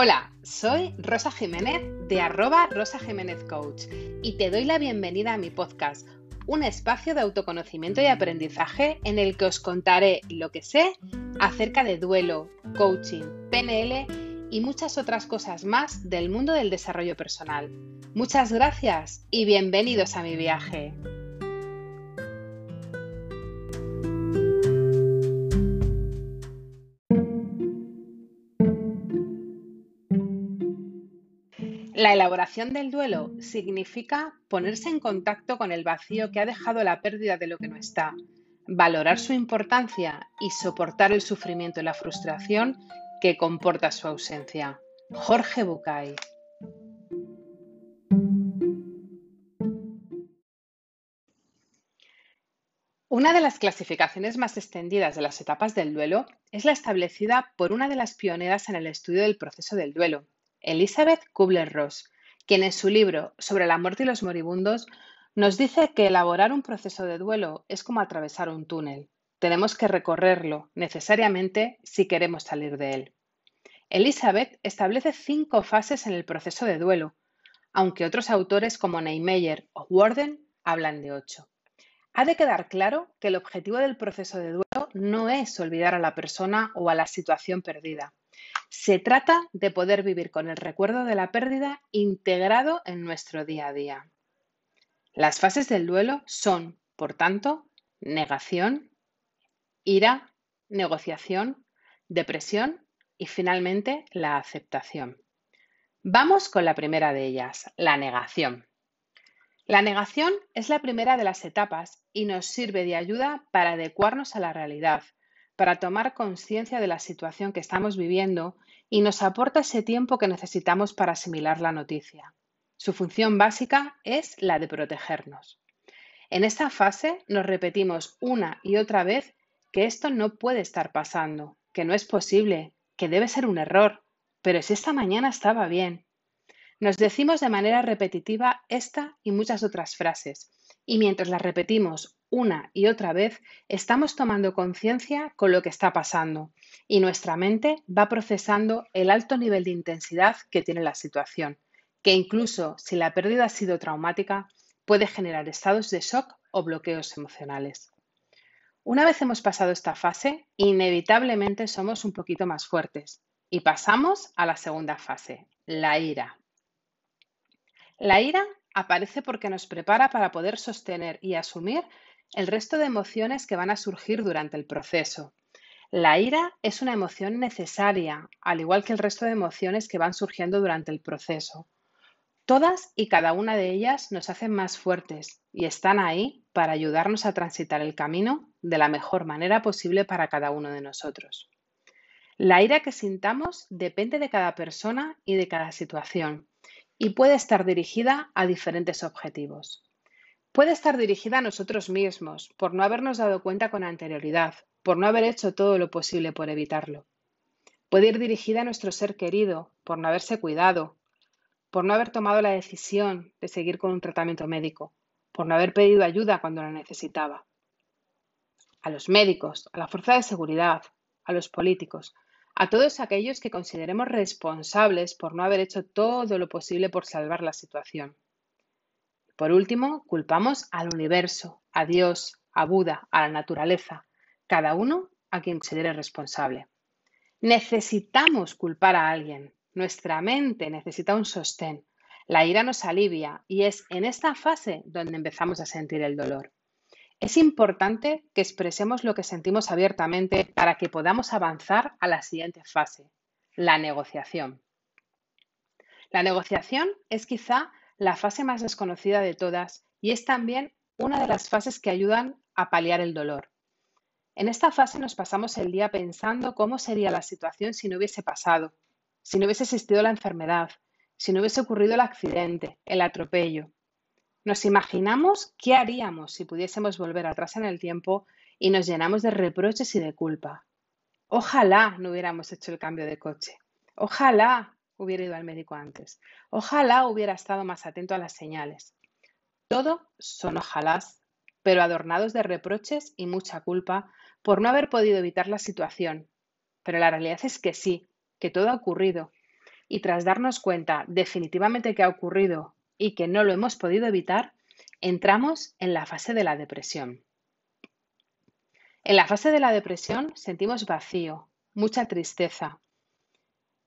Hola, soy Rosa Jiménez de arroba Rosa Jiménez Coach y te doy la bienvenida a mi podcast, un espacio de autoconocimiento y aprendizaje en el que os contaré lo que sé acerca de duelo, coaching, PNL y muchas otras cosas más del mundo del desarrollo personal. Muchas gracias y bienvenidos a mi viaje. La elaboración del duelo significa ponerse en contacto con el vacío que ha dejado la pérdida de lo que no está, valorar su importancia y soportar el sufrimiento y la frustración que comporta su ausencia. Jorge Bucay. Una de las clasificaciones más extendidas de las etapas del duelo es la establecida por una de las pioneras en el estudio del proceso del duelo, Elizabeth Kubler-Ross, quien en su libro sobre la muerte y los moribundos nos dice que elaborar un proceso de duelo es como atravesar un túnel. Tenemos que recorrerlo necesariamente si queremos salir de él. Elizabeth establece cinco fases en el proceso de duelo, aunque otros autores como Neymeyer o Warden hablan de ocho. Ha de quedar claro que el objetivo del proceso de duelo no es olvidar a la persona o a la situación perdida. Se trata de poder vivir con el recuerdo de la pérdida integrado en nuestro día a día. Las fases del duelo son, por tanto, negación, ira, negociación, depresión y finalmente la aceptación. Vamos con la primera de ellas, la negación. La negación es la primera de las etapas y nos sirve de ayuda para adecuarnos a la realidad, para tomar conciencia de la situación que estamos viviendo y nos aporta ese tiempo que necesitamos para asimilar la noticia. Su función básica es la de protegernos. En esta fase nos repetimos una y otra vez que esto no puede estar pasando, que no es posible, que debe ser un error, pero si esta mañana estaba bien. Nos decimos de manera repetitiva esta y muchas otras frases, y mientras las repetimos una y otra vez, estamos tomando conciencia con lo que está pasando y nuestra mente va procesando el alto nivel de intensidad que tiene la situación, que incluso si la pérdida ha sido traumática, puede generar estados de shock o bloqueos emocionales. Una vez hemos pasado esta fase, inevitablemente somos un poquito más fuertes y pasamos a la segunda fase, la ira. La ira aparece porque nos prepara para poder sostener y asumir el resto de emociones que van a surgir durante el proceso. La ira es una emoción necesaria, al igual que el resto de emociones que van surgiendo durante el proceso. Todas y cada una de ellas nos hacen más fuertes y están ahí para ayudarnos a transitar el camino de la mejor manera posible para cada uno de nosotros. La ira que sintamos depende de cada persona y de cada situación y puede estar dirigida a diferentes objetivos. Puede estar dirigida a nosotros mismos por no habernos dado cuenta con anterioridad, por no haber hecho todo lo posible por evitarlo. Puede ir dirigida a nuestro ser querido por no haberse cuidado, por no haber tomado la decisión de seguir con un tratamiento médico, por no haber pedido ayuda cuando la necesitaba. A los médicos, a la fuerza de seguridad, a los políticos, a todos aquellos que consideremos responsables por no haber hecho todo lo posible por salvar la situación. Por último, culpamos al universo, a Dios, a Buda, a la naturaleza, cada uno a quien considere responsable. Necesitamos culpar a alguien. Nuestra mente necesita un sostén. La ira nos alivia y es en esta fase donde empezamos a sentir el dolor. Es importante que expresemos lo que sentimos abiertamente para que podamos avanzar a la siguiente fase, la negociación. La negociación es quizá la fase más desconocida de todas y es también una de las fases que ayudan a paliar el dolor. En esta fase nos pasamos el día pensando cómo sería la situación si no hubiese pasado, si no hubiese existido la enfermedad, si no hubiese ocurrido el accidente, el atropello. Nos imaginamos qué haríamos si pudiésemos volver atrás en el tiempo y nos llenamos de reproches y de culpa. Ojalá no hubiéramos hecho el cambio de coche. Ojalá hubiera ido al médico antes. Ojalá hubiera estado más atento a las señales. Todo son ojalás, pero adornados de reproches y mucha culpa por no haber podido evitar la situación. Pero la realidad es que sí, que todo ha ocurrido. y tras darnos cuenta definitivamente que ha ocurrido y que no lo hemos podido evitar, entramos en la fase de la depresión. En la fase de la depresión sentimos vacío, mucha tristeza,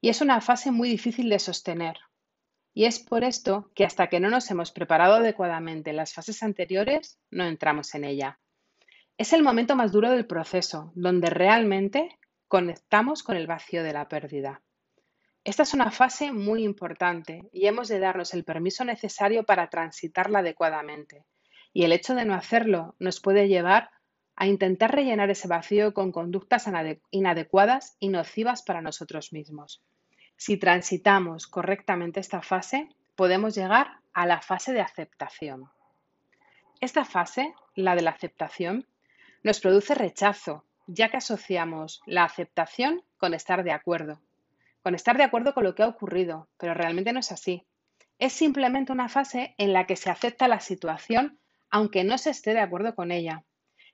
y es una fase muy difícil de sostener. Y es por esto que hasta que no nos hemos preparado adecuadamente en las fases anteriores, no entramos en ella. Es el momento más duro del proceso, donde realmente conectamos con el vacío de la pérdida. Esta es una fase muy importante y hemos de darnos el permiso necesario para transitarla adecuadamente. Y el hecho de no hacerlo nos puede llevar a intentar rellenar ese vacío con conductas inadecuadas y nocivas para nosotros mismos. Si transitamos correctamente esta fase, podemos llegar a la fase de aceptación. Esta fase, la de la aceptación, nos produce rechazo, ya que asociamos la aceptación con estar de acuerdo con estar de acuerdo con lo que ha ocurrido, pero realmente no es así. Es simplemente una fase en la que se acepta la situación aunque no se esté de acuerdo con ella.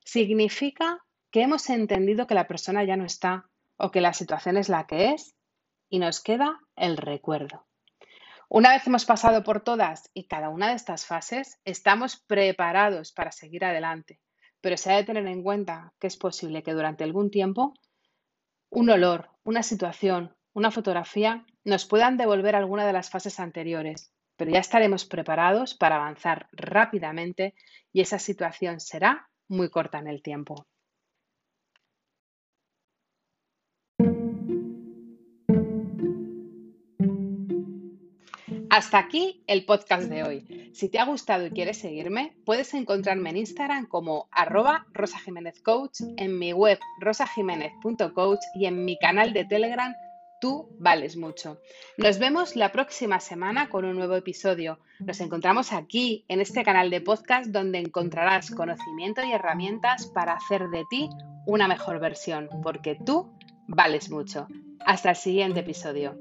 Significa que hemos entendido que la persona ya no está o que la situación es la que es y nos queda el recuerdo. Una vez hemos pasado por todas y cada una de estas fases, estamos preparados para seguir adelante, pero se ha de tener en cuenta que es posible que durante algún tiempo un olor, una situación, una fotografía nos puedan devolver alguna de las fases anteriores, pero ya estaremos preparados para avanzar rápidamente y esa situación será muy corta en el tiempo. Hasta aquí el podcast de hoy. Si te ha gustado y quieres seguirme, puedes encontrarme en Instagram como arroba en mi web rosajiménez.coach y en mi canal de Telegram Tú vales mucho. Nos vemos la próxima semana con un nuevo episodio. Nos encontramos aquí, en este canal de podcast, donde encontrarás conocimiento y herramientas para hacer de ti una mejor versión, porque tú vales mucho. Hasta el siguiente episodio.